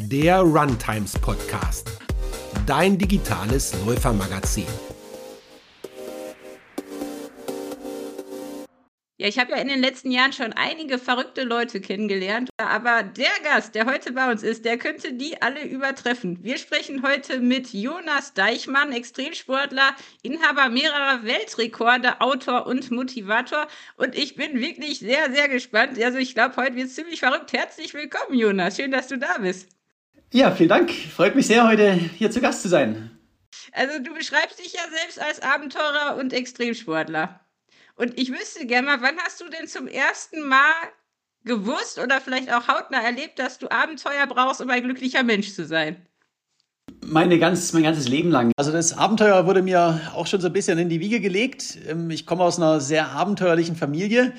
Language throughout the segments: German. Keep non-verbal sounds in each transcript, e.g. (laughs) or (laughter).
der Runtimes Podcast, dein digitales Läufermagazin. Ja, ich habe ja in den letzten Jahren schon einige verrückte Leute kennengelernt, aber der Gast, der heute bei uns ist, der könnte die alle übertreffen. Wir sprechen heute mit Jonas Deichmann, Extremsportler, Inhaber mehrerer Weltrekorde, Autor und Motivator. Und ich bin wirklich sehr, sehr gespannt. Also ich glaube, heute wird es ziemlich verrückt. Herzlich willkommen, Jonas. Schön, dass du da bist. Ja, vielen Dank. Freut mich sehr, heute hier zu Gast zu sein. Also du beschreibst dich ja selbst als Abenteurer und Extremsportler. Und ich wüsste gerne mal, wann hast du denn zum ersten Mal gewusst oder vielleicht auch hautnah erlebt, dass du Abenteuer brauchst, um ein glücklicher Mensch zu sein? Meine ganz, mein ganzes Leben lang. Also das Abenteuer wurde mir auch schon so ein bisschen in die Wiege gelegt. Ähm, ich komme aus einer sehr abenteuerlichen Familie.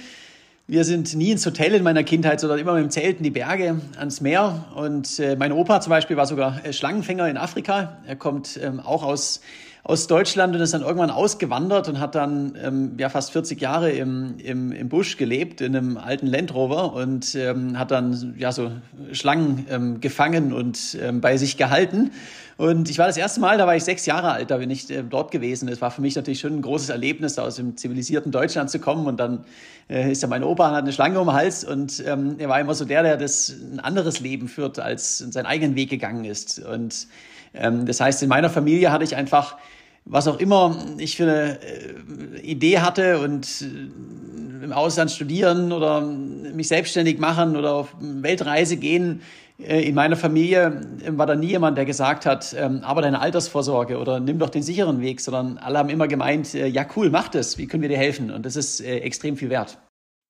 Wir sind nie ins Hotel in meiner Kindheit, sondern immer mit dem Zelt in die Berge, ans Meer. Und äh, mein Opa zum Beispiel war sogar äh, Schlangenfänger in Afrika. Er kommt ähm, auch aus aus Deutschland und ist dann irgendwann ausgewandert und hat dann ähm, ja fast 40 Jahre im, im, im Busch gelebt, in einem alten Land Rover und ähm, hat dann ja so Schlangen ähm, gefangen und ähm, bei sich gehalten. Und ich war das erste Mal, da war ich sechs Jahre alt, da bin ich äh, dort gewesen. Es war für mich natürlich schon ein großes Erlebnis, da aus dem zivilisierten Deutschland zu kommen. Und dann äh, ist ja mein Opa, hat eine Schlange um den Hals und ähm, er war immer so der, der das ein anderes Leben führt, als seinen eigenen Weg gegangen ist. Und das heißt, in meiner Familie hatte ich einfach, was auch immer ich für eine äh, Idee hatte und äh, im Ausland studieren oder mich selbstständig machen oder auf Weltreise gehen, äh, in meiner Familie war da nie jemand, der gesagt hat, ähm, aber deine Altersvorsorge oder nimm doch den sicheren Weg, sondern alle haben immer gemeint, ja cool, mach das, wie können wir dir helfen? Und das ist extrem viel wert.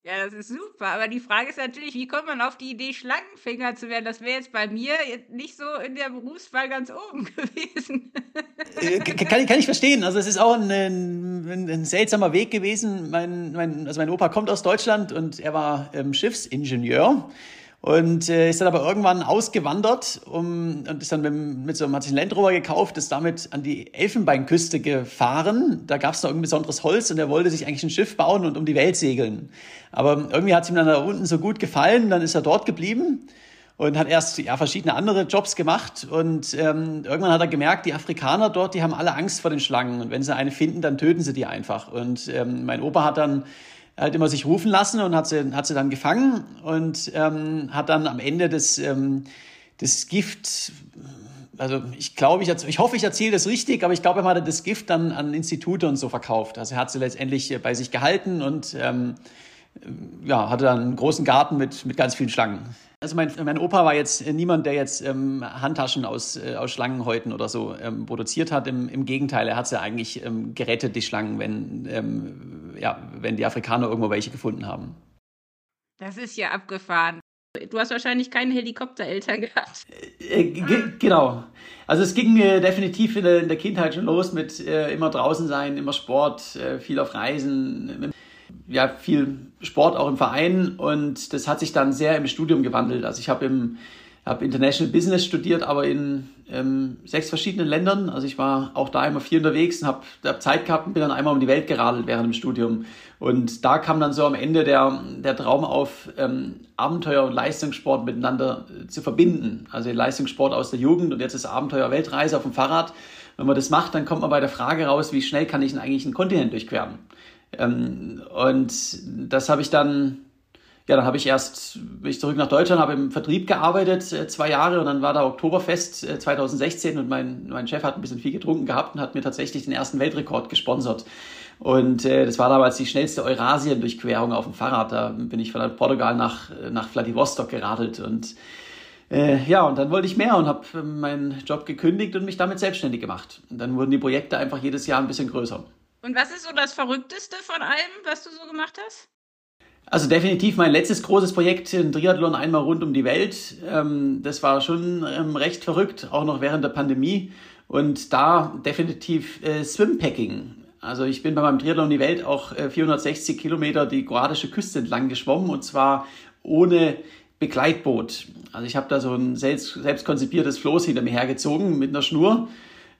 Ja, das ist super. Aber die Frage ist natürlich, wie kommt man auf die Idee, Schlangenfänger zu werden? Das wäre jetzt bei mir nicht so in der Berufswahl ganz oben (laughs) gewesen. Äh, kann, kann ich verstehen. Also es ist auch ein, ein, ein seltsamer Weg gewesen. Mein, mein, also mein Opa kommt aus Deutschland und er war ähm, Schiffsingenieur und äh, ist dann aber irgendwann ausgewandert um, und ist dann mit, mit so einem, hat sich einen Land Rover gekauft, ist damit an die Elfenbeinküste gefahren. Da gab es noch irgendein besonderes Holz und er wollte sich eigentlich ein Schiff bauen und um die Welt segeln. Aber irgendwie hat es ihm dann da unten so gut gefallen, dann ist er dort geblieben und hat erst ja, verschiedene andere Jobs gemacht und ähm, irgendwann hat er gemerkt, die Afrikaner dort, die haben alle Angst vor den Schlangen und wenn sie eine finden, dann töten sie die einfach. Und ähm, mein Opa hat dann halt immer sich rufen lassen und hat sie, hat sie dann gefangen und ähm, hat dann am Ende des, ähm, des Gift, also ich glaube, ich, ich hoffe, ich erzähle das richtig, aber ich glaube, er hat das Gift dann an Institute und so verkauft. Also er hat sie letztendlich bei sich gehalten und ähm, ja, hatte dann einen großen Garten mit, mit ganz vielen Schlangen. Also mein, mein Opa war jetzt niemand, der jetzt ähm, Handtaschen aus, äh, aus Schlangenhäuten oder so ähm, produziert hat. Im, Im Gegenteil, er hat sie eigentlich ähm, gerettet, die Schlangen, wenn, ähm, ja, wenn die Afrikaner irgendwo welche gefunden haben. Das ist ja abgefahren. Du hast wahrscheinlich keine Helikoptereltern gehabt. Äh, äh genau. Also es ging äh, definitiv in der, in der, Kindheit schon los mit äh, immer draußen sein, immer Sport, äh, viel auf Reisen ja, viel Sport auch im Verein und das hat sich dann sehr im Studium gewandelt. Also ich habe im habe International Business studiert, aber in ähm, sechs verschiedenen Ländern. Also ich war auch da immer viel unterwegs und habe hab Zeit gehabt und bin dann einmal um die Welt geradelt während dem Studium. Und da kam dann so am Ende der, der Traum auf, ähm, Abenteuer und Leistungssport miteinander äh, zu verbinden. Also Leistungssport aus der Jugend und jetzt ist Abenteuer Weltreise auf dem Fahrrad. Wenn man das macht, dann kommt man bei der Frage raus, wie schnell kann ich denn eigentlich einen Kontinent durchqueren? Ähm, und das habe ich dann, ja, dann habe ich erst, bin ich zurück nach Deutschland, habe im Vertrieb gearbeitet, äh, zwei Jahre und dann war da Oktoberfest äh, 2016 und mein, mein Chef hat ein bisschen viel getrunken gehabt und hat mir tatsächlich den ersten Weltrekord gesponsert. Und äh, das war damals die schnellste Eurasien-Durchquerung auf dem Fahrrad. Da bin ich von Portugal nach, nach Vladivostok geradelt und äh, ja, und dann wollte ich mehr und habe meinen Job gekündigt und mich damit selbstständig gemacht. Und dann wurden die Projekte einfach jedes Jahr ein bisschen größer. Und was ist so das Verrückteste von allem, was du so gemacht hast? Also definitiv mein letztes großes Projekt, ein Triathlon einmal rund um die Welt. Ähm, das war schon ähm, recht verrückt, auch noch während der Pandemie. Und da definitiv äh, Swimpacking. Also ich bin bei meinem Triathlon um die Welt auch 460 äh, Kilometer die kroatische Küste entlang geschwommen und zwar ohne Begleitboot. Also ich habe da so ein selbst, selbst konzipiertes Floß hinter mir hergezogen mit einer Schnur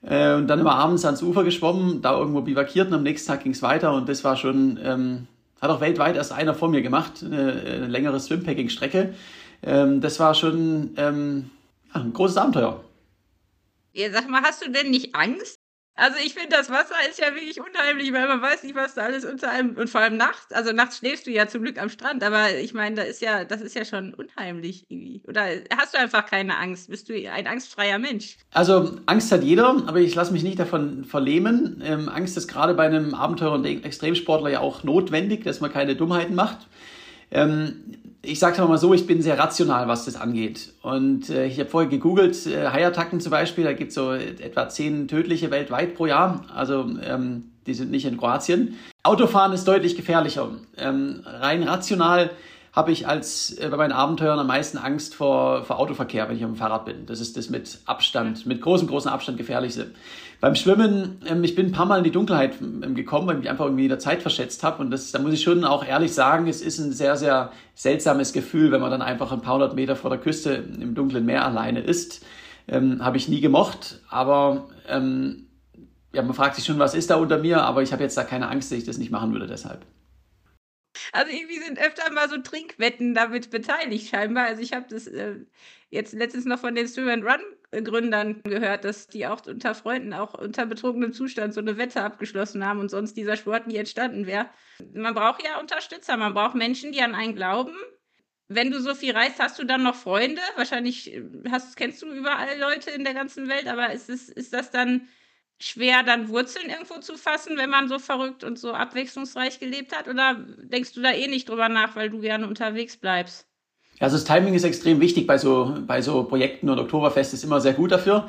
äh, und dann immer abends ans Ufer geschwommen, da irgendwo bivakiert und am nächsten Tag ging es weiter und das war schon, ähm, hat auch weltweit erst einer vor mir gemacht, eine, eine längere Swimpacking-Strecke. Ähm, das war schon, ähm, ja, ein großes Abenteuer. Ja, sag mal, hast du denn nicht Angst? Also ich finde, das Wasser ist ja wirklich unheimlich, weil man weiß nicht, was da alles unter einem und vor allem nachts. Also nachts schläfst du ja zum Glück am Strand, aber ich meine, da ist ja, das ist ja schon unheimlich irgendwie. Oder hast du einfach keine Angst? Bist du ein angstfreier Mensch? Also Angst hat jeder, aber ich lasse mich nicht davon verlähmen. Ähm, Angst ist gerade bei einem Abenteurer und Extremsportler ja auch notwendig, dass man keine Dummheiten macht. Ähm, ich sage es mal so, ich bin sehr rational, was das angeht. Und äh, ich habe vorher gegoogelt, äh, zum Beispiel, da gibt es so etwa zehn tödliche weltweit pro Jahr. Also ähm, die sind nicht in Kroatien. Autofahren ist deutlich gefährlicher. Ähm, rein rational habe ich als äh, bei meinen Abenteuern am meisten Angst vor, vor Autoverkehr, wenn ich auf dem Fahrrad bin. Das ist das mit Abstand, mit großem, großem Abstand gefährlichste. Beim Schwimmen, ähm, ich bin ein paar Mal in die Dunkelheit ähm, gekommen, weil ich mich einfach irgendwie der Zeit verschätzt habe. Und das, da muss ich schon auch ehrlich sagen, es ist ein sehr, sehr seltsames Gefühl, wenn man dann einfach ein paar hundert Meter vor der Küste im dunklen Meer alleine ist. Ähm, habe ich nie gemocht, aber ähm, ja, man fragt sich schon, was ist da unter mir, aber ich habe jetzt da keine Angst, dass ich das nicht machen würde deshalb. Also irgendwie sind öfter mal so Trinkwetten damit beteiligt scheinbar. Also ich habe das äh, jetzt letztens noch von den Swim and Run Gründern gehört, dass die auch unter Freunden, auch unter betrunkenem Zustand so eine Wette abgeschlossen haben und sonst dieser Sport nie entstanden wäre. Man braucht ja Unterstützer, man braucht Menschen, die an einen glauben. Wenn du so viel reist, hast du dann noch Freunde? Wahrscheinlich äh, hast, kennst du überall Leute in der ganzen Welt, aber ist, es, ist das dann schwer, dann Wurzeln irgendwo zu fassen, wenn man so verrückt und so abwechslungsreich gelebt hat? Oder denkst du da eh nicht drüber nach, weil du gerne unterwegs bleibst? Also das Timing ist extrem wichtig bei so, bei so Projekten und Oktoberfest ist immer sehr gut dafür.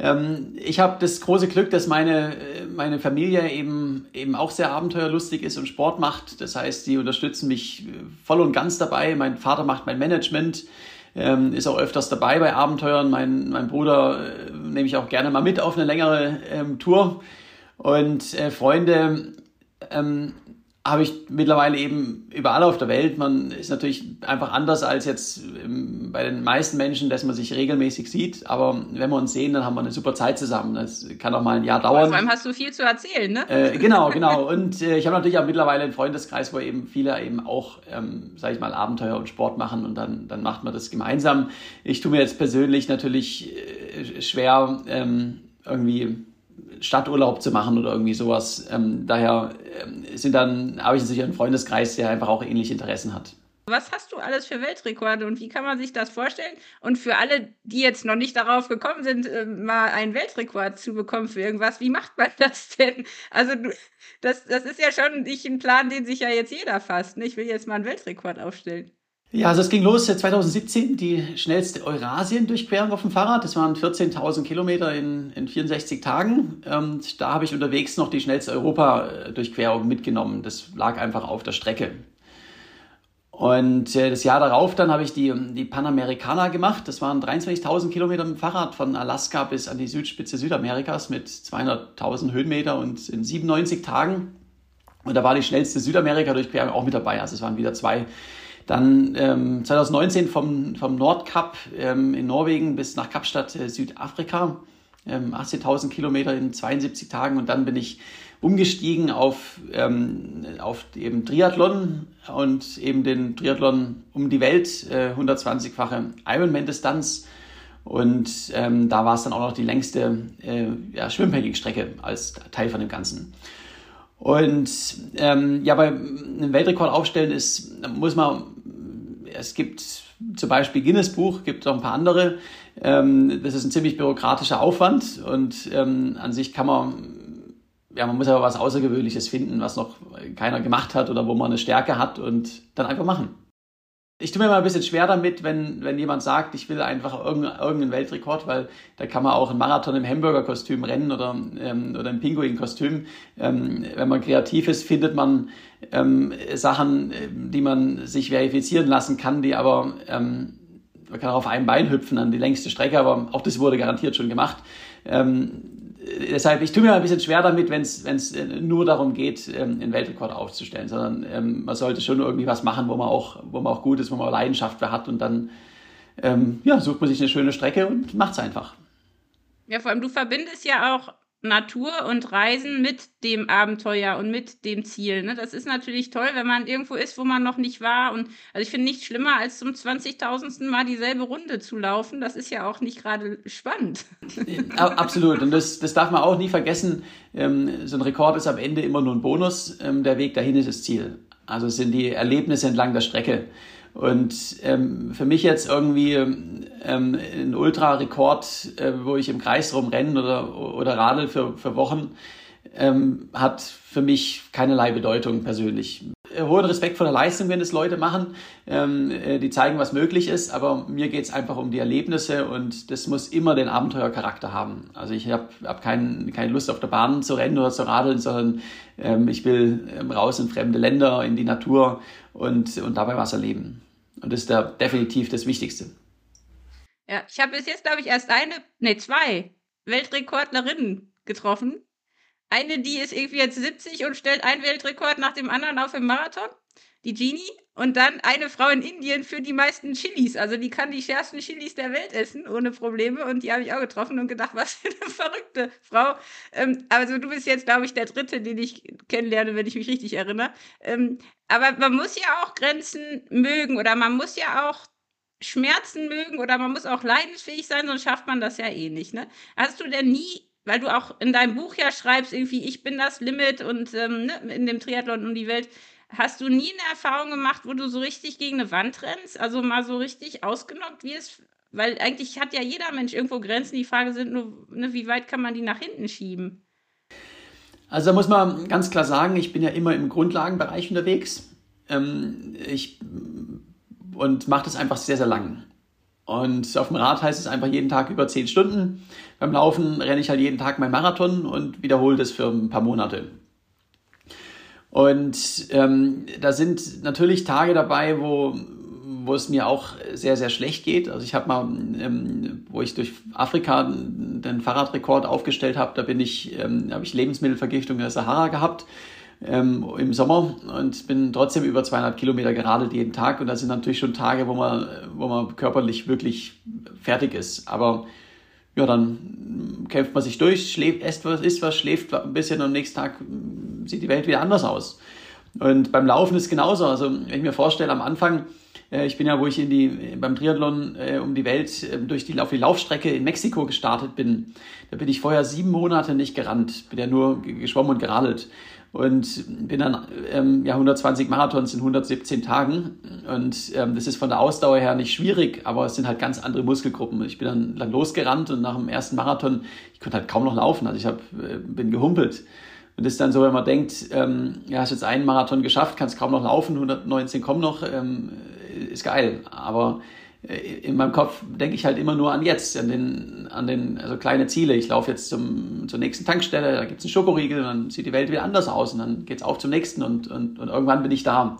Ähm, ich habe das große Glück, dass meine, meine Familie eben, eben auch sehr abenteuerlustig ist und Sport macht. Das heißt, die unterstützen mich voll und ganz dabei. Mein Vater macht mein Management ähm, ist auch öfters dabei bei Abenteuern. Mein, mein Bruder äh, nehme ich auch gerne mal mit auf eine längere ähm, Tour. Und äh, Freunde, ähm, habe ich mittlerweile eben überall auf der Welt. Man ist natürlich einfach anders als jetzt ähm, bei den meisten Menschen, dass man sich regelmäßig sieht. Aber wenn wir uns sehen, dann haben wir eine super Zeit zusammen. Das kann auch mal ein Jahr dauern. Vor allem hast du viel zu erzählen, ne? Äh, genau, genau. Und äh, ich habe natürlich auch mittlerweile einen Freundeskreis, wo eben viele eben auch, ähm, sage ich mal, Abenteuer und Sport machen und dann, dann macht man das gemeinsam. Ich tue mir jetzt persönlich natürlich äh, schwer, ähm, irgendwie Stadturlaub zu machen oder irgendwie sowas. Ähm, daher ähm, sind dann, habe ich sicher einen Freundeskreis, der einfach auch ähnliche Interessen hat. Was hast du alles für Weltrekorde und wie kann man sich das vorstellen? Und für alle, die jetzt noch nicht darauf gekommen sind, äh, mal einen Weltrekord zu bekommen für irgendwas, wie macht man (laughs) das denn? Also das, das ist ja schon nicht ein Plan, den sich ja jetzt jeder fasst. Ne? Ich will jetzt mal einen Weltrekord aufstellen. Ja, also es ging los 2017, die schnellste Eurasien-Durchquerung auf dem Fahrrad. Das waren 14.000 Kilometer in, in 64 Tagen. Und da habe ich unterwegs noch die schnellste Europa-Durchquerung mitgenommen. Das lag einfach auf der Strecke. Und äh, das Jahr darauf dann habe ich die, die Panamericana gemacht. Das waren 23.000 Kilometer mit dem Fahrrad von Alaska bis an die Südspitze Südamerikas mit 200.000 Höhenmeter und in 97 Tagen. Und da war die schnellste Südamerika-Durchquerung auch mit dabei. Also es waren wieder zwei dann ähm, 2019 vom, vom Nordkap ähm, in Norwegen bis nach Kapstadt, äh, Südafrika. Ähm, 18.000 Kilometer in 72 Tagen und dann bin ich umgestiegen auf, ähm, auf eben Triathlon und eben den Triathlon um die Welt, äh, 120-fache Ironman-Distanz. Und ähm, da war es dann auch noch die längste äh, ja, Schwimmpegging-Strecke als Teil von dem Ganzen. Und ähm, ja, bei einem Weltrekord aufstellen ist, muss man es gibt zum Beispiel Guinness Buch, gibt auch ein paar andere. Ähm, das ist ein ziemlich bürokratischer Aufwand und ähm, an sich kann man, ja, man muss aber was Außergewöhnliches finden, was noch keiner gemacht hat oder wo man eine Stärke hat und dann einfach machen. Ich tue mir mal ein bisschen schwer damit, wenn, wenn jemand sagt, ich will einfach irgendeinen Weltrekord, weil da kann man auch einen Marathon im Hamburger-Kostüm rennen oder, ähm, oder im Pinguin-Kostüm. Ähm, wenn man kreativ ist, findet man ähm, Sachen, die man sich verifizieren lassen kann, die aber, ähm, man kann auch auf einem Bein hüpfen an die längste Strecke, aber auch das wurde garantiert schon gemacht. Ähm, deshalb, ich tue mir ein bisschen schwer damit, wenn es äh, nur darum geht, ähm, einen Weltrekord aufzustellen, sondern ähm, man sollte schon irgendwie was machen, wo man auch, wo man auch gut ist, wo man Leidenschaft für hat und dann ähm, ja, sucht man sich eine schöne Strecke und macht es einfach. Ja, vor allem du verbindest ja auch Natur und Reisen mit dem Abenteuer und mit dem Ziel. Ne? Das ist natürlich toll, wenn man irgendwo ist, wo man noch nicht war. Und also ich finde nichts schlimmer, als zum 20.000. Mal dieselbe Runde zu laufen. Das ist ja auch nicht gerade spannend. Absolut. Und das, das darf man auch nie vergessen. Ähm, so ein Rekord ist am Ende immer nur ein Bonus. Ähm, der Weg dahin ist das Ziel. Also es sind die Erlebnisse entlang der Strecke. Und ähm, für mich jetzt irgendwie ähm, ein Ultra-Rekord, äh, wo ich im Kreis rumrenne oder, oder radel für, für Wochen, ähm, hat für mich keinerlei Bedeutung persönlich. Hohen Respekt vor der Leistung, wenn es Leute machen, ähm, äh, die zeigen, was möglich ist, aber mir geht es einfach um die Erlebnisse und das muss immer den Abenteuercharakter haben. Also ich habe hab kein, keine Lust auf der Bahn zu rennen oder zu radeln, sondern ähm, ich will ähm, raus in fremde Länder, in die Natur und, und dabei was erleben. Und das ist da definitiv das Wichtigste. Ja, ich habe bis jetzt, glaube ich, erst eine, nee, zwei Weltrekordlerinnen getroffen. Eine, die ist irgendwie jetzt 70 und stellt einen Weltrekord nach dem anderen auf im Marathon, die Genie. Und dann eine Frau in Indien für die meisten Chilis. Also die kann die schärfsten Chilis der Welt essen, ohne Probleme. Und die habe ich auch getroffen und gedacht, (laughs) was für eine verrückte Frau. Ähm, also du bist jetzt, glaube ich, der Dritte, den ich kennenlerne, wenn ich mich richtig erinnere. Ähm, aber man muss ja auch Grenzen mögen oder man muss ja auch Schmerzen mögen oder man muss auch leidensfähig sein, sonst schafft man das ja eh nicht. Ne? Hast du denn nie weil du auch in deinem Buch ja schreibst, irgendwie, ich bin das Limit und ähm, ne, in dem Triathlon um die Welt. Hast du nie eine Erfahrung gemacht, wo du so richtig gegen eine Wand rennst? Also mal so richtig ausgenockt wirst? Weil eigentlich hat ja jeder Mensch irgendwo Grenzen. Die Frage sind nur, ne, wie weit kann man die nach hinten schieben? Also da muss man ganz klar sagen, ich bin ja immer im Grundlagenbereich unterwegs. Ähm, ich, und mache das einfach sehr, sehr lang. Und auf dem Rad heißt es einfach jeden Tag über zehn Stunden. Beim Laufen renne ich halt jeden Tag meinen Marathon und wiederhole das für ein paar Monate. Und ähm, da sind natürlich Tage dabei, wo, wo es mir auch sehr, sehr schlecht geht. Also ich habe mal, ähm, wo ich durch Afrika den Fahrradrekord aufgestellt habe, da bin ich, ähm, habe ich Lebensmittelvergiftung in der Sahara gehabt ähm, im Sommer und bin trotzdem über zweieinhalb Kilometer geradelt jeden Tag. Und das sind natürlich schon Tage, wo man, wo man körperlich wirklich fertig ist. Aber ja, dann kämpft man sich durch, schläft, isst was, isst was, schläft ein bisschen und am nächsten Tag sieht die Welt wieder anders aus. Und beim Laufen ist genauso. Also, wenn ich mir vorstelle, am Anfang, äh, ich bin ja, wo ich in die, beim Triathlon äh, um die Welt äh, durch die, auf die Laufstrecke in Mexiko gestartet bin, da bin ich vorher sieben Monate nicht gerannt, bin ja nur geschwommen und geradelt und bin dann ähm, ja 120 Marathons in 117 Tagen und ähm, das ist von der Ausdauer her nicht schwierig, aber es sind halt ganz andere Muskelgruppen. Ich bin dann, dann losgerannt und nach dem ersten Marathon, ich konnte halt kaum noch laufen, also ich hab, äh, bin gehumpelt. Und das ist dann so, wenn man denkt, ähm, ja, hast jetzt einen Marathon geschafft, kannst kaum noch laufen, 119 kommen noch, ähm, ist geil. Aber in meinem Kopf denke ich halt immer nur an jetzt, an den, an den also kleine Ziele. Ich laufe jetzt zum, zur nächsten Tankstelle, da gibt es einen Schokoriegel und dann sieht die Welt wieder anders aus und dann geht es auf zum nächsten und, und, und irgendwann bin ich da.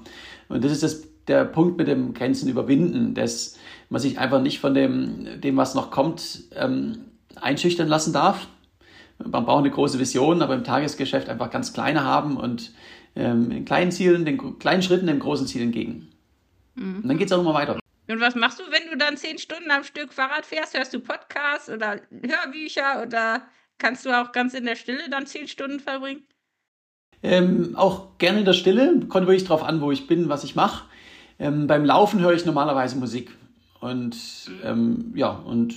Und das ist das, der Punkt mit dem Grenzen überwinden, dass man sich einfach nicht von dem, dem was noch kommt, ähm, einschüchtern lassen darf. Man braucht eine große Vision, aber im Tagesgeschäft einfach ganz kleine haben und ähm, in kleinen Zielen, den kleinen Schritten dem großen Ziel entgegen. Mhm. Und dann geht es auch immer weiter. Und was machst du, wenn du dann zehn Stunden am Stück Fahrrad fährst? Hörst du Podcasts oder Hörbücher oder kannst du auch ganz in der Stille dann zehn Stunden verbringen? Ähm, auch gerne in der Stille. Kommt wirklich darauf an, wo ich bin, was ich mache. Ähm, beim Laufen höre ich normalerweise Musik. Und ähm, ja, und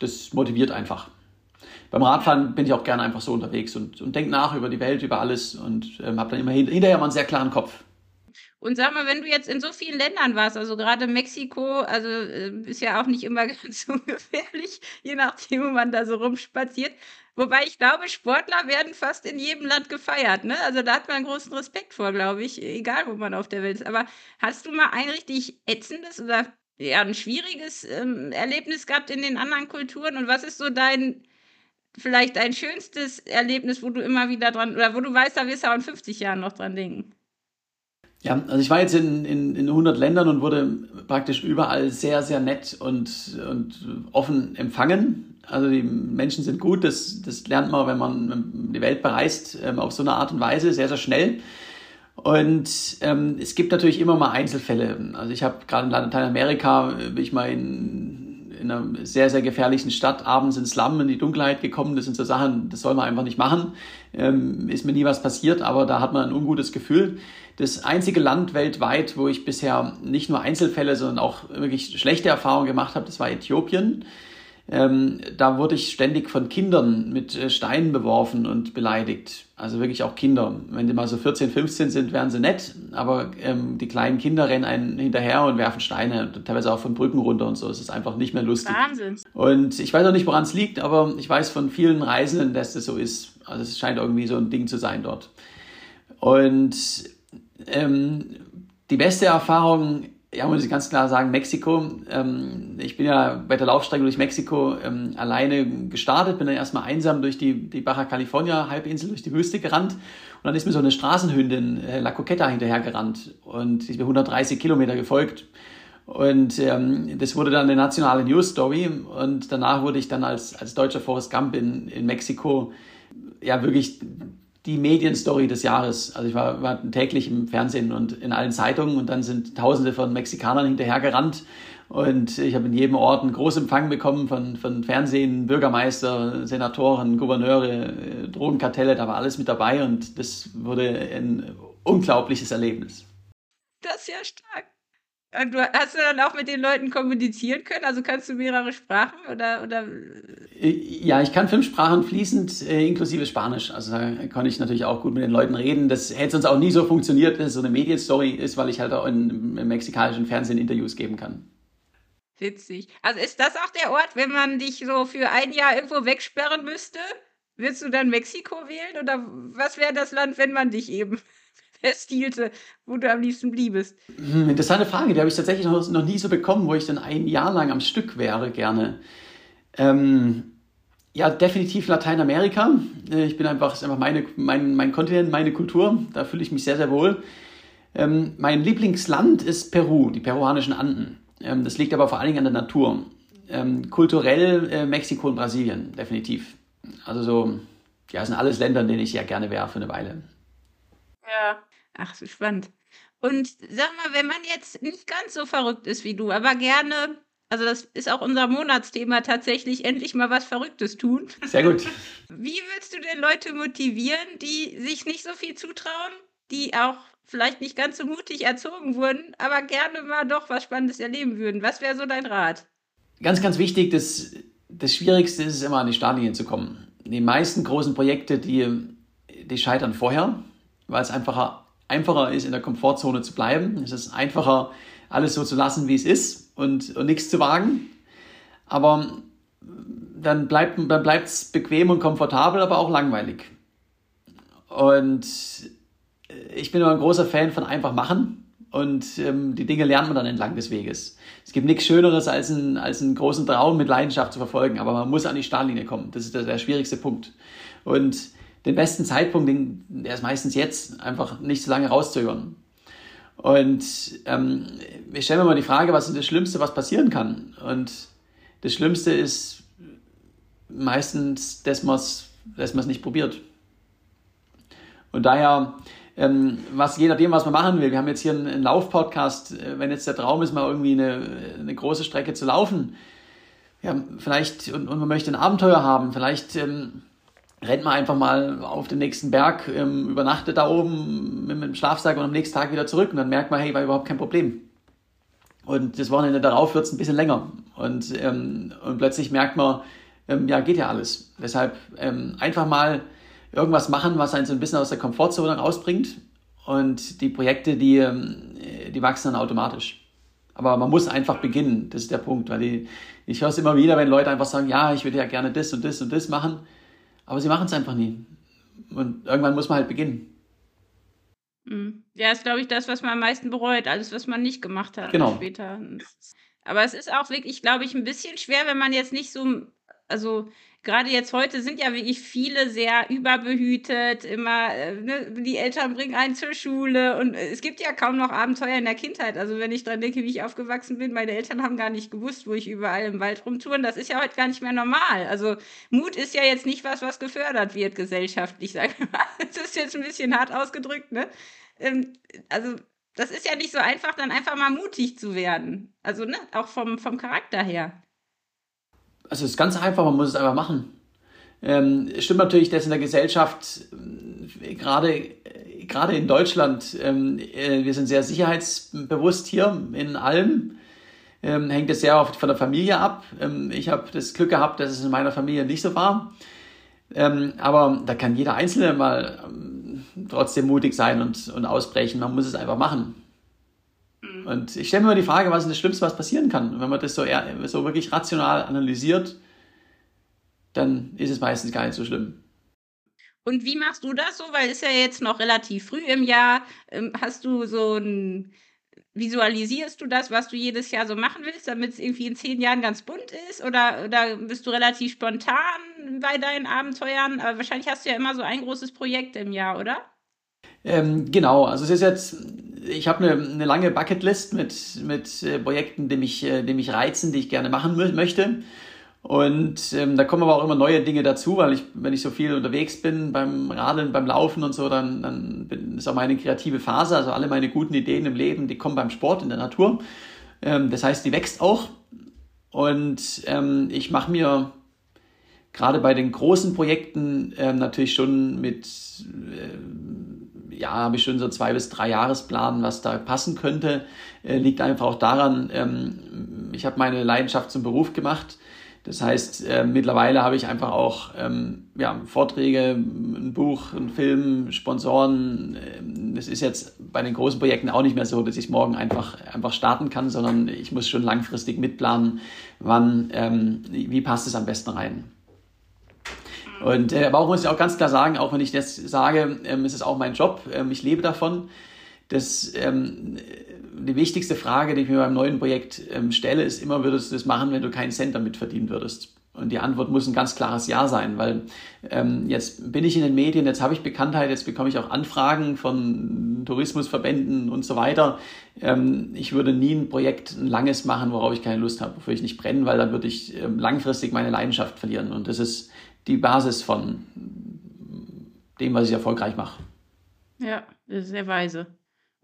das motiviert einfach. Beim Radfahren bin ich auch gerne einfach so unterwegs und, und denke nach über die Welt, über alles und ähm, habe dann immer hinterher mal einen sehr klaren Kopf. Und sag mal, wenn du jetzt in so vielen Ländern warst, also gerade Mexiko, also äh, ist ja auch nicht immer (laughs) ganz so gefährlich, je nachdem, wo man da so rumspaziert. Wobei ich glaube, Sportler werden fast in jedem Land gefeiert. Ne? Also da hat man großen Respekt vor, glaube ich, egal wo man auf der Welt ist. Aber hast du mal ein richtig ätzendes oder ja, ein schwieriges ähm, Erlebnis gehabt in den anderen Kulturen? Und was ist so dein, vielleicht dein schönstes Erlebnis, wo du immer wieder dran, oder wo du weißt, da wirst du auch in 50 Jahren noch dran denken? Ja, also ich war jetzt in, in, in 100 Ländern und wurde praktisch überall sehr, sehr nett und, und offen empfangen. Also die Menschen sind gut, das, das lernt man, wenn man die Welt bereist, ähm, auf so eine Art und Weise, sehr, sehr schnell. Und ähm, es gibt natürlich immer mal Einzelfälle. Also ich habe gerade in Lateinamerika, bin ich mal in, in einer sehr, sehr gefährlichen Stadt abends ins Slum, in die Dunkelheit gekommen. Das sind so Sachen, das soll man einfach nicht machen. Ähm, ist mir nie was passiert, aber da hat man ein ungutes Gefühl. Das einzige Land weltweit, wo ich bisher nicht nur Einzelfälle, sondern auch wirklich schlechte Erfahrungen gemacht habe, das war Äthiopien. Ähm, da wurde ich ständig von Kindern mit äh, Steinen beworfen und beleidigt. Also wirklich auch Kinder. Wenn die mal so 14, 15 sind, wären sie nett, aber ähm, die kleinen Kinder rennen einen hinterher und werfen Steine, teilweise auch von Brücken runter und so. Es ist einfach nicht mehr lustig. Wahnsinn. Und ich weiß auch nicht, woran es liegt, aber ich weiß von vielen Reisenden, dass das so ist. Also es scheint irgendwie so ein Ding zu sein dort. Und ähm, die beste Erfahrung ja, muss ich ganz klar sagen, Mexiko. Ähm, ich bin ja bei der Laufstrecke durch Mexiko ähm, alleine gestartet, bin dann erstmal einsam durch die, die Baja California Halbinsel, durch die Wüste gerannt. Und dann ist mir so eine Straßenhündin, äh, La Coqueta, hinterhergerannt und ich bin 130 Kilometer gefolgt. Und ähm, das wurde dann eine nationale News Story. Und danach wurde ich dann als, als deutscher Forrest Gump in, in Mexiko ja wirklich die Medienstory des Jahres. Also ich war, war täglich im Fernsehen und in allen Zeitungen und dann sind Tausende von Mexikanern hinterhergerannt und ich habe in jedem Ort einen Großempfang bekommen von, von Fernsehen, Bürgermeister, Senatoren, Gouverneure, äh, Drogenkartelle, da war alles mit dabei und das wurde ein unglaubliches Erlebnis. Das ist ja stark. Du, hast du dann auch mit den Leuten kommunizieren können? Also kannst du mehrere Sprachen oder, oder? Äh, ja, ich kann fünf Sprachen fließend, äh, inklusive Spanisch. Also da kann ich natürlich auch gut mit den Leuten reden. Das hätte sonst auch nie so funktioniert, wenn es so eine Medienstory ist, weil ich halt auch in, im mexikanischen Fernsehen Interviews geben kann. Witzig. Also ist das auch der Ort, wenn man dich so für ein Jahr irgendwo wegsperren müsste? Würdest du dann Mexiko wählen oder was wäre das Land, wenn man dich eben (laughs) festhielte, wo du am liebsten bliebest? Hm, interessante Frage, die habe ich tatsächlich noch, noch nie so bekommen, wo ich dann ein Jahr lang am Stück wäre, gerne. Ähm, ja, definitiv Lateinamerika. Äh, ich bin einfach, ist einfach meine, mein, mein Kontinent, meine Kultur. Da fühle ich mich sehr, sehr wohl. Ähm, mein Lieblingsland ist Peru, die peruanischen Anden. Ähm, das liegt aber vor allen Dingen an der Natur. Ähm, kulturell äh, Mexiko und Brasilien, definitiv. Also so, ja, das sind alles Länder, in denen ich sehr gerne wäre für eine Weile. Ja. Ach, so spannend. Und sag mal, wenn man jetzt nicht ganz so verrückt ist wie du, aber gerne, also das ist auch unser Monatsthema tatsächlich, endlich mal was Verrücktes tun. Sehr gut. Wie willst du denn Leute motivieren, die sich nicht so viel zutrauen, die auch vielleicht nicht ganz so mutig erzogen wurden, aber gerne mal doch was Spannendes erleben würden? Was wäre so dein Rat? Ganz, ganz wichtig, das, das Schwierigste ist es immer, an die Startlinie zu kommen. Die meisten großen Projekte, die, die scheitern vorher, weil es einfacher einfacher ist, in der Komfortzone zu bleiben. Es ist einfacher, alles so zu lassen, wie es ist und, und nichts zu wagen. Aber dann bleibt dann bleibt's bequem und komfortabel, aber auch langweilig. Und ich bin immer ein großer Fan von einfach machen und ähm, die Dinge lernt man dann entlang des Weges. Es gibt nichts Schöneres, als, ein, als einen großen Traum mit Leidenschaft zu verfolgen, aber man muss an die Startlinie kommen. Das ist der, der schwierigste Punkt. Und den besten Zeitpunkt, den, der ist meistens jetzt, einfach nicht so lange rauszögern. Und ähm, ich stelle mir mal die Frage, was ist das Schlimmste, was passieren kann? Und das Schlimmste ist meistens, dass man es dass nicht probiert. Und daher, ähm, was je nachdem, was man machen will, wir haben jetzt hier einen, einen Lauf-Podcast, äh, wenn jetzt der Traum ist, mal irgendwie eine, eine große Strecke zu laufen, ja, vielleicht, und, und man möchte ein Abenteuer haben, vielleicht ähm, rennt man einfach mal auf den nächsten Berg, ähm, übernachtet da oben mit, dem Schlafsack und am nächsten Tag wieder zurück und dann merkt man, hey, war überhaupt kein Problem. Und das Wochenende darauf wird es ein bisschen länger. Und, ähm, und plötzlich merkt man, ähm, ja, geht ja alles. Deshalb ähm, einfach mal irgendwas machen, was einen so ein bisschen aus der Komfortzone rausbringt. Und die Projekte, die, ähm, die wachsen dann automatisch. Aber man muss einfach beginnen, das ist der Punkt. Weil die, ich höre es immer wieder, wenn Leute einfach sagen, ja, ich würde ja gerne das und das und das machen. Aber sie machen es einfach nie. Und irgendwann muss man halt beginnen. Mhm. Ja, ist, glaube ich, das, was man am meisten bereut. Alles, was man nicht gemacht hat genau. später. Aber es ist auch wirklich, glaube ich, ein bisschen schwer, wenn man jetzt nicht so, also gerade jetzt heute sind ja wirklich viele sehr überbehütet, immer, äh, ne, die Eltern bringen einen zur Schule und es gibt ja kaum noch Abenteuer in der Kindheit. Also wenn ich dran denke, wie ich aufgewachsen bin, meine Eltern haben gar nicht gewusst, wo ich überall im Wald rumtouren. Das ist ja heute gar nicht mehr normal. Also Mut ist ja jetzt nicht was, was gefördert wird gesellschaftlich, (laughs) sage ich mal. Das ist jetzt ein bisschen hart ausgedrückt, ne? Ähm, also das ist ja nicht so einfach, dann einfach mal mutig zu werden. Also, ne, auch vom, vom Charakter her. Also es ist ganz einfach, man muss es einfach machen. Ähm, stimmt natürlich, dass in der Gesellschaft, äh, gerade, gerade in Deutschland, ähm, äh, wir sind sehr sicherheitsbewusst hier in allem. Ähm, hängt es sehr oft von der Familie ab. Ähm, ich habe das Glück gehabt, dass es in meiner Familie nicht so war. Ähm, aber da kann jeder Einzelne mal ähm, trotzdem mutig sein und, und ausbrechen. Man muss es einfach machen. Und ich stelle mir immer die Frage, was ist das Schlimmste, was passieren kann? wenn man das so, eher, so wirklich rational analysiert, dann ist es meistens gar nicht so schlimm. Und wie machst du das so? Weil es ja jetzt noch relativ früh im Jahr. Ähm, hast du so ein, visualisierst du das, was du jedes Jahr so machen willst, damit es irgendwie in zehn Jahren ganz bunt ist? Oder, oder bist du relativ spontan bei deinen Abenteuern? Aber wahrscheinlich hast du ja immer so ein großes Projekt im Jahr, oder? Ähm, genau, also es ist jetzt, ich habe eine, eine lange Bucketlist mit, mit äh, Projekten, die mich, äh, die mich reizen, die ich gerne machen möchte. Und ähm, da kommen aber auch immer neue Dinge dazu, weil ich, wenn ich so viel unterwegs bin beim Radeln, beim Laufen und so, dann, dann bin, ist auch meine kreative Phase. Also alle meine guten Ideen im Leben, die kommen beim Sport in der Natur. Ähm, das heißt, die wächst auch. Und ähm, ich mache mir gerade bei den großen Projekten ähm, natürlich schon mit, äh, ja, habe ich schon so zwei bis drei Jahresplan, was da passen könnte. Äh, liegt einfach auch daran, ähm, ich habe meine Leidenschaft zum Beruf gemacht das heißt, äh, mittlerweile habe ich einfach auch ähm, ja, Vorträge, ein Buch, ein Film, Sponsoren. Es ist jetzt bei den großen Projekten auch nicht mehr so, dass ich morgen einfach, einfach starten kann, sondern ich muss schon langfristig mitplanen, wann, ähm, wie passt es am besten rein. Und äh, aber auch muss ich auch ganz klar sagen, auch wenn ich das sage, ähm, ist es auch mein Job, ähm, ich lebe davon. Das, ähm, die wichtigste Frage, die ich mir beim neuen Projekt ähm, stelle, ist immer, würdest du das machen, wenn du keinen Cent damit verdienen würdest? Und die Antwort muss ein ganz klares Ja sein, weil ähm, jetzt bin ich in den Medien, jetzt habe ich Bekanntheit, jetzt bekomme ich auch Anfragen von Tourismusverbänden und so weiter. Ähm, ich würde nie ein Projekt, ein langes machen, worauf ich keine Lust habe, wofür ich nicht brenne, weil dann würde ich ähm, langfristig meine Leidenschaft verlieren. Und das ist die Basis von dem, was ich erfolgreich mache. Ja, sehr weise.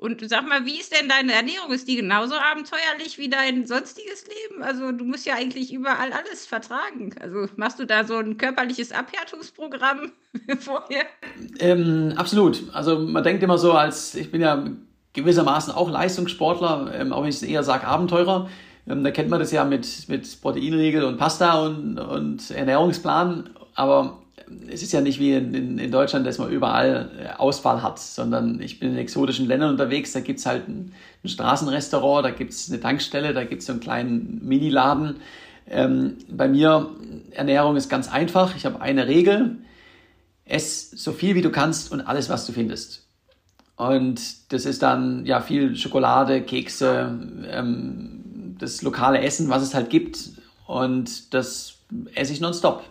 Und sag mal, wie ist denn deine Ernährung? Ist die genauso abenteuerlich wie dein sonstiges Leben? Also du musst ja eigentlich überall alles vertragen. Also machst du da so ein körperliches Abhärtungsprogramm (laughs) vorher? Ähm, absolut. Also man denkt immer so, als ich bin ja gewissermaßen auch Leistungssportler, ähm, auch wenn ich eher sage Abenteurer. Ähm, da kennt man das ja mit, mit Proteinriegel und Pasta und, und Ernährungsplan. Aber es ist ja nicht wie in, in, Deutschland, dass man überall äh, Auswahl hat, sondern ich bin in exotischen Ländern unterwegs, da gibt es halt ein, ein, Straßenrestaurant, da gibt es eine Tankstelle, da gibt es so einen kleinen Mini-Laden. Ähm, bei mir, Ernährung ist ganz einfach. Ich habe eine Regel. Ess so viel wie du kannst und alles, was du findest. Und das ist dann ja viel Schokolade, Kekse, ähm, das lokale Essen, was es halt gibt. Und das esse ich nonstop.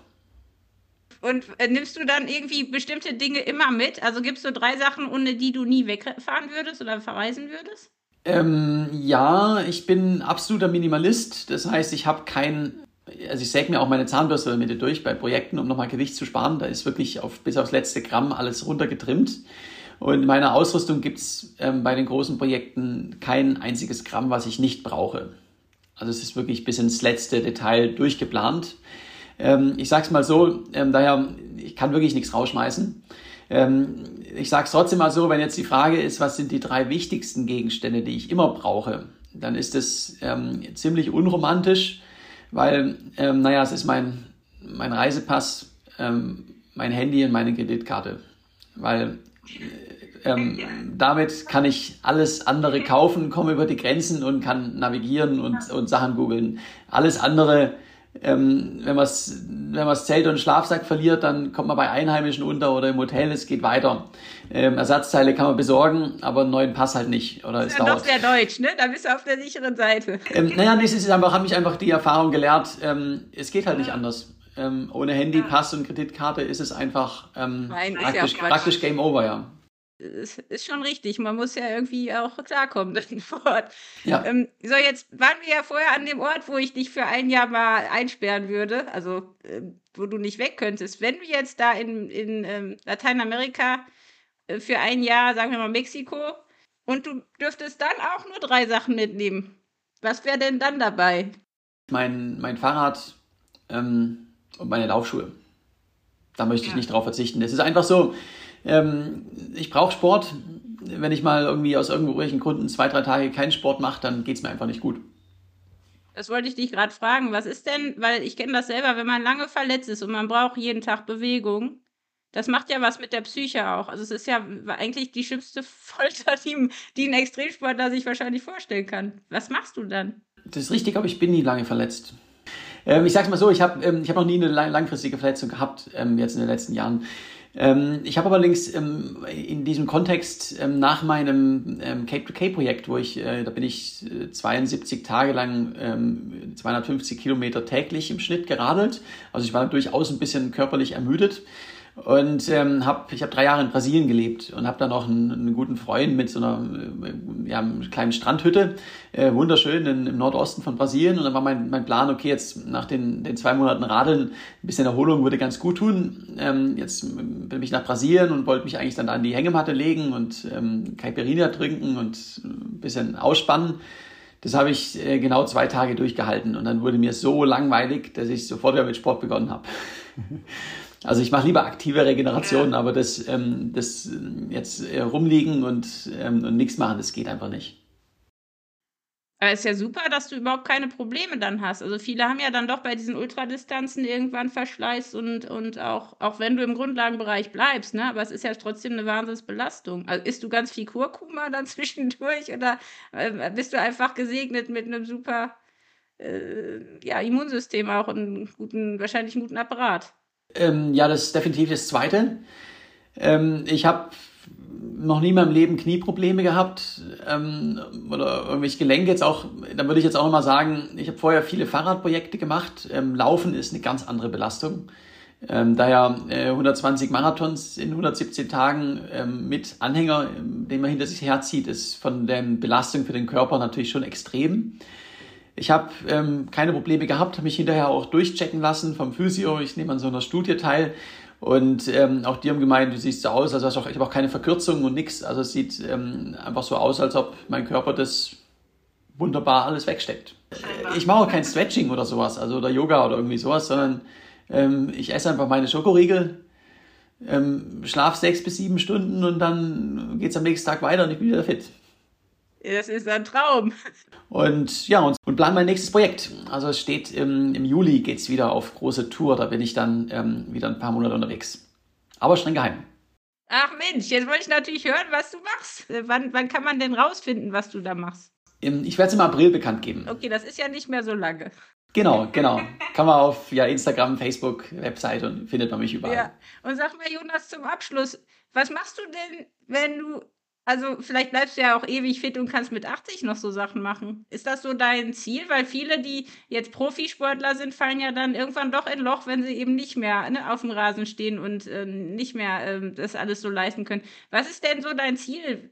Und äh, nimmst du dann irgendwie bestimmte Dinge immer mit? Also gibst du drei Sachen, ohne die du nie wegfahren würdest oder verreisen würdest? Ähm, ja, ich bin absoluter Minimalist. Das heißt, ich habe kein, also ich säge mir auch meine Zahnbürste damit durch bei Projekten, um nochmal Gewicht zu sparen. Da ist wirklich auf, bis aufs letzte Gramm alles runtergetrimmt. Und in meiner Ausrüstung gibt es ähm, bei den großen Projekten kein einziges Gramm, was ich nicht brauche. Also es ist wirklich bis ins letzte Detail durchgeplant. Ähm, ich sag's mal so, ähm, daher, ich kann wirklich nichts rausschmeißen. Ähm, ich sag's trotzdem mal so, wenn jetzt die Frage ist, was sind die drei wichtigsten Gegenstände, die ich immer brauche, dann ist es ähm, ziemlich unromantisch, weil, ähm, naja, es ist mein, mein Reisepass, ähm, mein Handy und meine Kreditkarte. Weil ähm, damit kann ich alles andere kaufen, komme über die Grenzen und kann navigieren und, und Sachen googeln. Alles andere ähm, wenn man wenn man's Zelt und Schlafsack verliert, dann kommt man bei Einheimischen unter oder im Hotel, es geht weiter. Ähm, Ersatzteile kann man besorgen, aber einen neuen Pass halt nicht. Oder das ist ja dauert. doch sehr deutsch, ne? Da bist du auf der sicheren Seite. Ähm, naja, nee, es ist einfach, habe mich einfach die Erfahrung gelehrt, ähm, es geht halt nicht anders. Ähm, ohne Handy, Pass und Kreditkarte ist es einfach ähm, Nein, praktisch, ja praktisch Game Over, ja ist, ist schon richtig. Man muss ja irgendwie auch klarkommen (laughs) dann vor Ort. Ja. Ähm, so, jetzt waren wir ja vorher an dem Ort, wo ich dich für ein Jahr mal einsperren würde, also äh, wo du nicht weg könntest. Wenn du jetzt da in, in ähm, Lateinamerika äh, für ein Jahr, sagen wir mal Mexiko, und du dürftest dann auch nur drei Sachen mitnehmen, was wäre denn dann dabei? Mein, mein Fahrrad, ähm, und meine Laufschuhe. Da möchte ich ja. nicht drauf verzichten. Es ist einfach so, ähm, ich brauche Sport. Wenn ich mal irgendwie aus irgendwelchen Gründen zwei, drei Tage keinen Sport mache, dann geht es mir einfach nicht gut. Das wollte ich dich gerade fragen. Was ist denn, weil ich kenne das selber, wenn man lange verletzt ist und man braucht jeden Tag Bewegung, das macht ja was mit der Psyche auch. Also es ist ja eigentlich die schlimmste (laughs) Folter, die, die ein Extremsportler sich wahrscheinlich vorstellen kann. Was machst du dann? Das ist richtig, aber ich bin nie lange verletzt. Ähm, ich sag's mal so, ich habe ähm, hab noch nie eine langfristige Verletzung gehabt, ähm, jetzt in den letzten Jahren. Ähm, ich habe allerdings ähm, in diesem Kontext ähm, nach meinem Cape-to-Cape-Projekt, wo ich, äh, da bin ich äh, 72 Tage lang 250 ähm, Kilometer täglich im Schnitt geradelt. Also ich war durchaus ein bisschen körperlich ermüdet. Und ähm, hab, ich habe drei Jahre in Brasilien gelebt und habe dann noch einen, einen, guten Freund mit so einer äh, ja, kleinen Strandhütte, äh, wunderschön in, im Nordosten von Brasilien. Und dann war mein, mein Plan, okay, jetzt nach den, den zwei Monaten Radeln, ein bisschen Erholung würde ganz gut tun. Ähm, jetzt bin ich nach Brasilien und wollte mich eigentlich dann an die Hängematte legen und ähm, Caipirinha trinken und ein bisschen ausspannen. Das habe ich äh, genau zwei Tage durchgehalten und dann wurde mir so langweilig, dass ich sofort wieder mit Sport begonnen habe. (laughs) Also ich mache lieber aktive Regeneration, aber das, ähm, das äh, jetzt äh, rumliegen und, ähm, und nichts machen, das geht einfach nicht. Aber es ist ja super, dass du überhaupt keine Probleme dann hast. Also viele haben ja dann doch bei diesen Ultradistanzen irgendwann Verschleiß und, und auch, auch wenn du im Grundlagenbereich bleibst, ne? Aber es ist ja trotzdem eine Wahnsinnsbelastung. Also isst du ganz viel Kurkuma dann (laughs) zwischendurch oder äh, bist du einfach gesegnet mit einem super äh, ja, Immunsystem auch und guten, wahrscheinlich einen guten Apparat? Ähm, ja, das ist definitiv das Zweite. Ähm, ich habe noch nie in meinem Leben Knieprobleme gehabt ähm, oder irgendwelche Gelenke jetzt auch. Da würde ich jetzt auch nochmal sagen, ich habe vorher viele Fahrradprojekte gemacht. Ähm, Laufen ist eine ganz andere Belastung. Ähm, daher äh, 120 Marathons in 117 Tagen ähm, mit Anhänger, den man hinter sich herzieht, ist von der Belastung für den Körper natürlich schon extrem. Ich habe ähm, keine Probleme gehabt, habe mich hinterher auch durchchecken lassen vom Physio. Ich nehme an so einer Studie teil. Und ähm, auch die haben gemeint, du siehst so aus, also hast auch, ich habe auch keine Verkürzung und nichts. Also es sieht ähm, einfach so aus, als ob mein Körper das wunderbar alles wegsteckt. Ich mache auch kein Stretching oder sowas, also oder Yoga oder irgendwie sowas, sondern ähm, ich esse einfach meine Schokoriegel, ähm, schlaf sechs bis sieben Stunden und dann geht es am nächsten Tag weiter und ich bin wieder fit. Das ist ein Traum. Und ja, und, und plan mein nächstes Projekt. Also es steht im, im Juli geht es wieder auf große Tour. Da bin ich dann ähm, wieder ein paar Monate unterwegs. Aber streng geheim. Ach Mensch, jetzt wollte ich natürlich hören, was du machst. Äh, wann, wann kann man denn rausfinden, was du da machst? Ich werde es im April bekannt geben. Okay, das ist ja nicht mehr so lange. Genau, (laughs) genau. Kann man auf ja, Instagram, Facebook, Website und findet man mich überall. Ja. Und sag mal, Jonas, zum Abschluss, was machst du denn, wenn du also vielleicht bleibst du ja auch ewig fit und kannst mit 80 noch so Sachen machen. Ist das so dein Ziel? Weil viele, die jetzt Profisportler sind, fallen ja dann irgendwann doch in Loch, wenn sie eben nicht mehr ne, auf dem Rasen stehen und äh, nicht mehr äh, das alles so leisten können. Was ist denn so dein Ziel?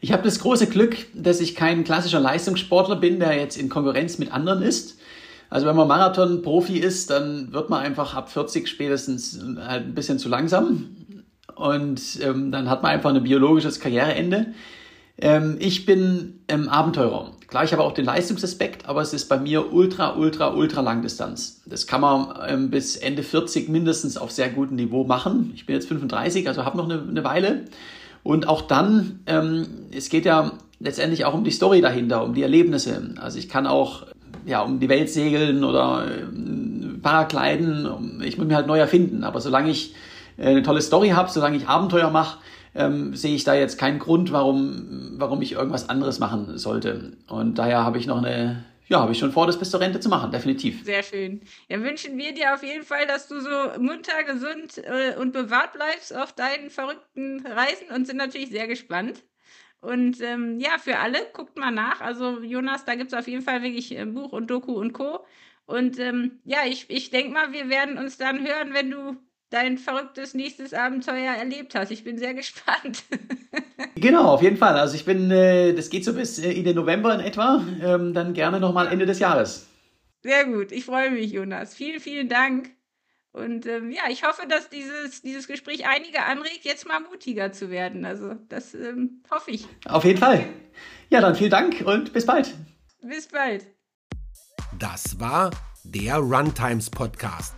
Ich habe das große Glück, dass ich kein klassischer Leistungssportler bin, der jetzt in Konkurrenz mit anderen ist. Also wenn man Marathon-Profi ist, dann wird man einfach ab 40 spätestens halt ein bisschen zu langsam und ähm, dann hat man einfach ein biologisches Karriereende. Ähm, ich bin ähm, Abenteurer. Klar, ich habe auch den Leistungsaspekt, aber es ist bei mir ultra, ultra, ultra Langdistanz. Das kann man ähm, bis Ende 40 mindestens auf sehr gutem Niveau machen. Ich bin jetzt 35, also habe noch eine, eine Weile. Und auch dann, ähm, es geht ja letztendlich auch um die Story dahinter, um die Erlebnisse. Also ich kann auch ja, um die Welt segeln oder äh, Paragliden. Ich muss mich halt neu erfinden. Aber solange ich eine tolle Story habe, solange ich Abenteuer mache, ähm, sehe ich da jetzt keinen Grund, warum, warum ich irgendwas anderes machen sollte. Und daher habe ich noch eine, ja, habe ich schon vor, das bis zur Rente zu machen, definitiv. Sehr schön. Ja, wünschen wir dir auf jeden Fall, dass du so munter, gesund äh, und bewahrt bleibst auf deinen verrückten Reisen und sind natürlich sehr gespannt. Und ähm, ja, für alle, guckt mal nach. Also Jonas, da gibt es auf jeden Fall wirklich äh, Buch und Doku und Co. Und ähm, ja, ich, ich denke mal, wir werden uns dann hören, wenn du dein verrücktes nächstes Abenteuer erlebt hast. Ich bin sehr (laughs) gespannt. genau, auf jeden Fall. Also ich bin, äh, das geht so bis äh, Ende November in etwa. Ähm, dann gerne nochmal Ende des Jahres. Sehr gut. Ich freue mich, Jonas. Vielen, vielen Dank. Und ähm, ja, ich hoffe, dass dieses, dieses Gespräch einige anregt, jetzt mal mutiger zu werden. Also das ähm, hoffe ich. Auf jeden Fall. Ja, dann vielen Dank und bis bald. Bis bald. Das war der Runtimes Podcast.